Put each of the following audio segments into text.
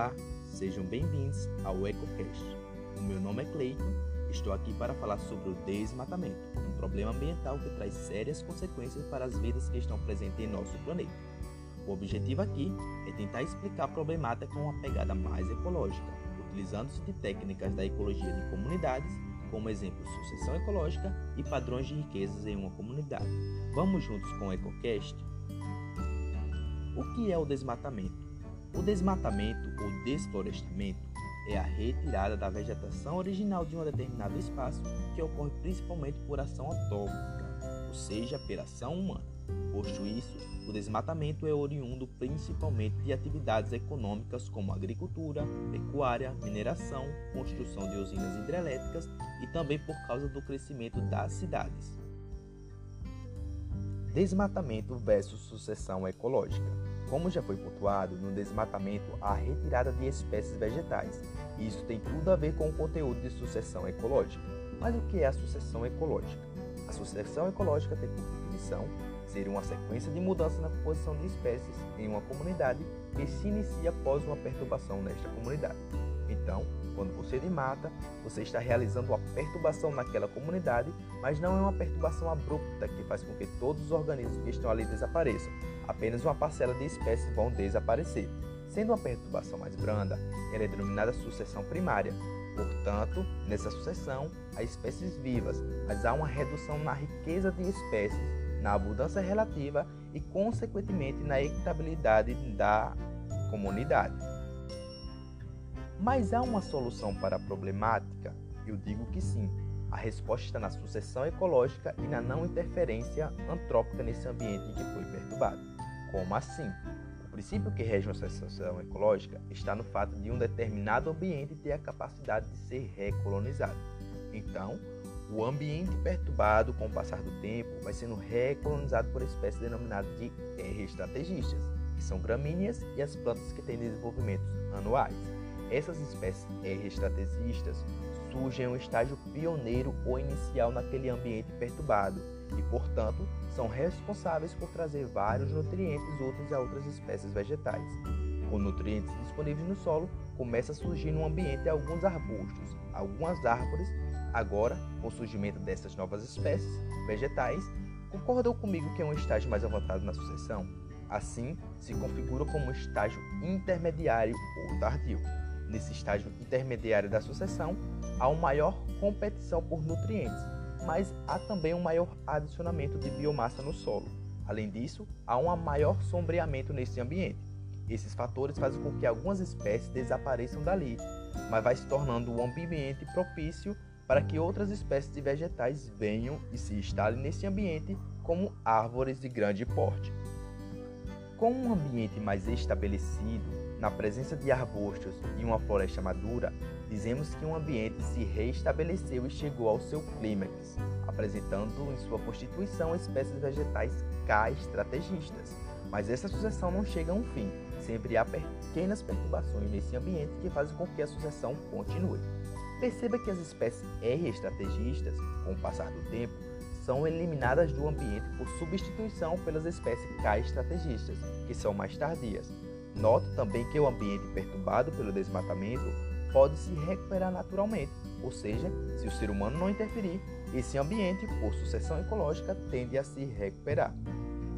Olá, sejam bem-vindos ao EcoCast. O meu nome é Cleiton, estou aqui para falar sobre o desmatamento, um problema ambiental que traz sérias consequências para as vidas que estão presentes em nosso planeta. O objetivo aqui é tentar explicar a problemática com uma pegada mais ecológica, utilizando-se de técnicas da ecologia de comunidades, como exemplo sucessão ecológica e padrões de riquezas em uma comunidade. Vamos juntos com o EcoCast? O que é o desmatamento? O desmatamento ou desflorestamento é a retirada da vegetação original de um determinado espaço que ocorre principalmente por ação autóctona, ou seja, pela ação humana. Posto isso, o desmatamento é oriundo principalmente de atividades econômicas como agricultura, pecuária, mineração, construção de usinas hidrelétricas e também por causa do crescimento das cidades. Desmatamento versus sucessão ecológica. Como já foi pontuado, no desmatamento há retirada de espécies vegetais, e isso tem tudo a ver com o conteúdo de sucessão ecológica. Mas o que é a sucessão ecológica? A sucessão ecológica tem por definição ser uma sequência de mudança na composição de espécies em uma comunidade que se inicia após uma perturbação nesta comunidade. Então, quando você demata, você está realizando uma perturbação naquela comunidade, mas não é uma perturbação abrupta que faz com que todos os organismos que estão ali desapareçam. Apenas uma parcela de espécies vão desaparecer. Sendo uma perturbação mais branda, ela é denominada sucessão primária. Portanto, nessa sucessão, há espécies vivas, mas há uma redução na riqueza de espécies, na abundância relativa e, consequentemente, na equitabilidade da comunidade. Mas há uma solução para a problemática? Eu digo que sim. A resposta está na sucessão ecológica e na não interferência antrópica nesse ambiente que foi perturbado. Como assim? O princípio que rege uma sucessão ecológica está no fato de um determinado ambiente ter a capacidade de ser recolonizado. Então, o ambiente perturbado com o passar do tempo vai sendo recolonizado por espécies denominadas de R-estrategistas, que são gramíneas e as plantas que têm desenvolvimentos anuais. Essas espécies estrategistas surgem em um estágio pioneiro ou inicial naquele ambiente perturbado e, portanto, são responsáveis por trazer vários nutrientes úteis a outras espécies vegetais. Com nutrientes disponíveis no solo, começa a surgir no ambiente alguns arbustos, algumas árvores. Agora, com o surgimento dessas novas espécies vegetais, concordam comigo que é um estágio mais avançado na sucessão? Assim, se configura como um estágio intermediário ou tardio. Nesse estágio intermediário da sucessão, há uma maior competição por nutrientes, mas há também um maior adicionamento de biomassa no solo. Além disso, há um maior sombreamento nesse ambiente. Esses fatores fazem com que algumas espécies desapareçam dali, mas vai se tornando um ambiente propício para que outras espécies de vegetais venham e se instalem nesse ambiente como árvores de grande porte. Com um ambiente mais estabelecido, na presença de arbustos e uma floresta madura, dizemos que um ambiente se reestabeleceu e chegou ao seu clímax, apresentando em sua constituição espécies vegetais K-estrategistas. Mas essa sucessão não chega a um fim, sempre há pequenas perturbações nesse ambiente que fazem com que a sucessão continue. Perceba que as espécies R-estrategistas, com o passar do tempo, são eliminadas do ambiente por substituição pelas espécies K-estrategistas, que são mais tardias. Note também que o ambiente perturbado pelo desmatamento pode se recuperar naturalmente, ou seja, se o ser humano não interferir, esse ambiente, por sucessão ecológica, tende a se recuperar.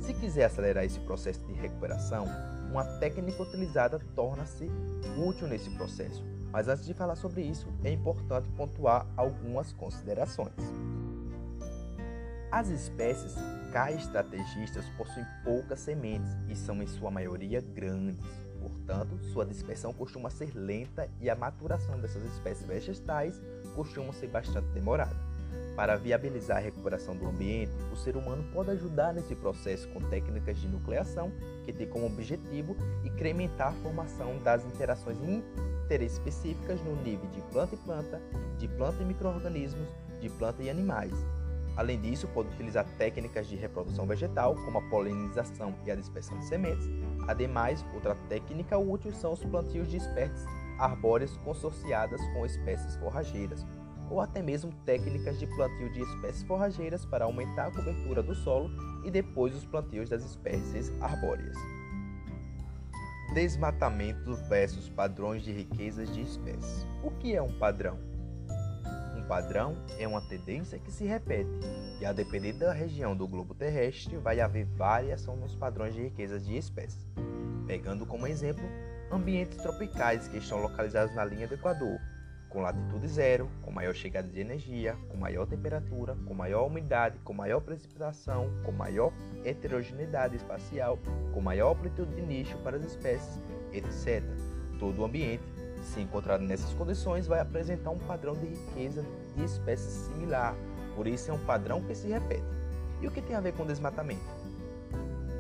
Se quiser acelerar esse processo de recuperação, uma técnica utilizada torna-se útil nesse processo. Mas antes de falar sobre isso, é importante pontuar algumas considerações. As espécies K-estrategistas possuem poucas sementes e são em sua maioria grandes. Portanto, sua dispersão costuma ser lenta e a maturação dessas espécies vegetais costuma ser bastante demorada. Para viabilizar a recuperação do ambiente, o ser humano pode ajudar nesse processo com técnicas de nucleação que têm como objetivo incrementar a formação das interações interespecíficas no nível de planta e planta, de planta e microorganismos, de planta e animais, Além disso, pode utilizar técnicas de reprodução vegetal, como a polinização e a dispersão de sementes. Ademais, outra técnica útil são os plantios de espécies arbóreas consorciadas com espécies forrageiras, ou até mesmo técnicas de plantio de espécies forrageiras para aumentar a cobertura do solo e depois os plantios das espécies arbóreas. Desmatamento versus padrões de riquezas de espécies. O que é um padrão? Padrão é uma tendência que se repete, e a depender da região do globo terrestre, vai haver variação nos padrões de riquezas de espécies. Pegando como exemplo ambientes tropicais que estão localizados na linha do Equador, com latitude zero, com maior chegada de energia, com maior temperatura, com maior umidade, com maior precipitação, com maior heterogeneidade espacial, com maior amplitude de nicho para as espécies, etc. Todo o ambiente, se encontrado nessas condições, vai apresentar um padrão de riqueza de espécies similar, por isso é um padrão que se repete. E o que tem a ver com desmatamento?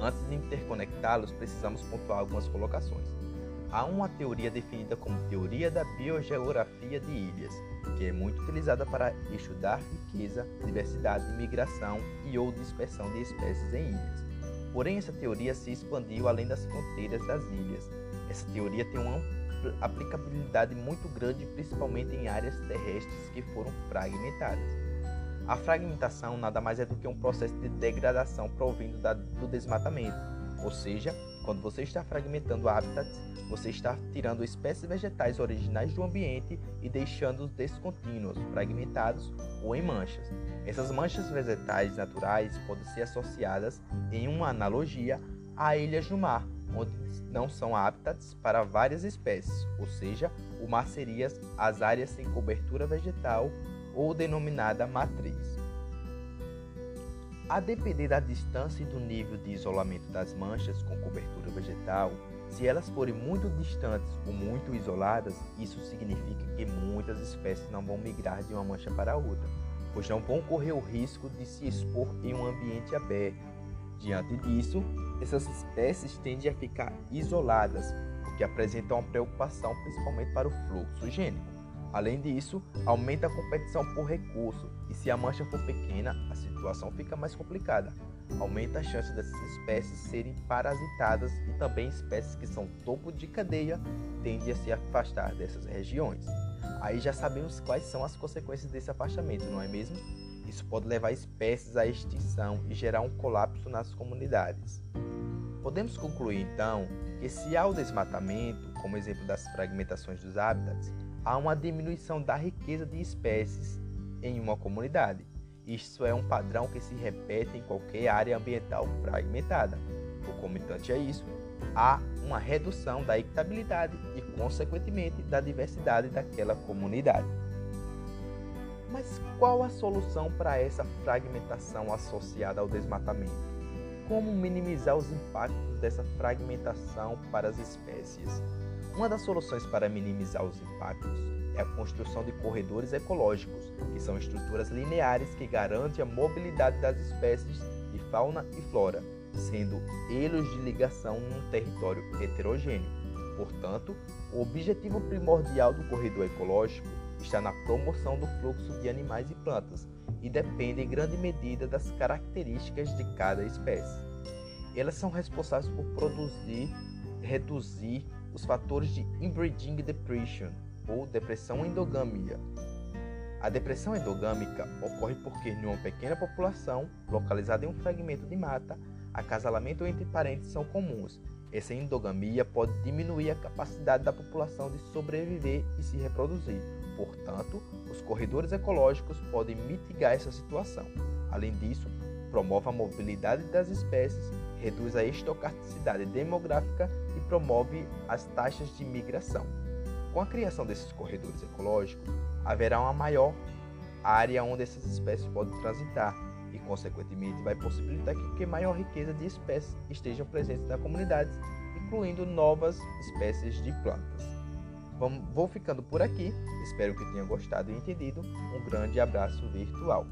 Antes de interconectá-los, precisamos pontuar algumas colocações. Há uma teoria definida como teoria da biogeografia de ilhas, que é muito utilizada para estudar riqueza, diversidade, migração e ou dispersão de espécies em ilhas. Porém, essa teoria se expandiu além das fronteiras das ilhas. Essa teoria tem uma aplicabilidade muito grande, principalmente em áreas terrestres que foram fragmentadas. A fragmentação nada mais é do que um processo de degradação provindo da, do desmatamento, ou seja, quando você está fragmentando hábitats, você está tirando espécies vegetais originais do ambiente e deixando-os descontínuos, fragmentados ou em manchas. Essas manchas vegetais naturais podem ser associadas, em uma analogia, a ilhas no mar, onde não são hábitats para várias espécies, ou seja, o mar seria as áreas sem cobertura vegetal ou denominada matriz. A depender da distância e do nível de isolamento das manchas com cobertura vegetal, se elas forem muito distantes ou muito isoladas, isso significa que muitas espécies não vão migrar de uma mancha para outra, pois não vão correr o risco de se expor em um ambiente aberto. Diante disso, essas espécies tendem a ficar isoladas, o que apresenta uma preocupação principalmente para o fluxo gênico. Além disso, aumenta a competição por recurso e se a mancha for pequena, a situação fica mais complicada. Aumenta a chance dessas espécies serem parasitadas e também espécies que são topo de cadeia tendem a se afastar dessas regiões. Aí já sabemos quais são as consequências desse afastamento, não é mesmo? Isso pode levar espécies à extinção e gerar um colapso nas comunidades. Podemos concluir então que se há o desmatamento, como exemplo das fragmentações dos hábitats, há uma diminuição da riqueza de espécies em uma comunidade. Isso é um padrão que se repete em qualquer área ambiental fragmentada. Concomitante a isso, há uma redução da equitabilidade e, consequentemente, da diversidade daquela comunidade. Mas qual a solução para essa fragmentação associada ao desmatamento? Como minimizar os impactos dessa fragmentação para as espécies? Uma das soluções para minimizar os impactos é a construção de corredores ecológicos, que são estruturas lineares que garantem a mobilidade das espécies de fauna e flora, sendo elos de ligação num território heterogêneo. Portanto, o objetivo primordial do corredor ecológico está na promoção do fluxo de animais e plantas e depende em grande medida das características de cada espécie. Elas são responsáveis por produzir, reduzir os fatores de inbreeding depression ou depressão endogâmica. A depressão endogâmica ocorre porque, em uma pequena população localizada em um fragmento de mata, acasalamento entre parentes são comuns. Essa endogamia pode diminuir a capacidade da população de sobreviver e se reproduzir. Portanto, os corredores ecológicos podem mitigar essa situação. Além disso, promove a mobilidade das espécies, reduz a estocasticidade demográfica e promove as taxas de migração. Com a criação desses corredores ecológicos, haverá uma maior área onde essas espécies podem transitar e, consequentemente, vai possibilitar que maior riqueza de espécies estejam presentes na comunidade, incluindo novas espécies de plantas. Vou ficando por aqui, espero que tenham gostado e entendido. Um grande abraço virtual.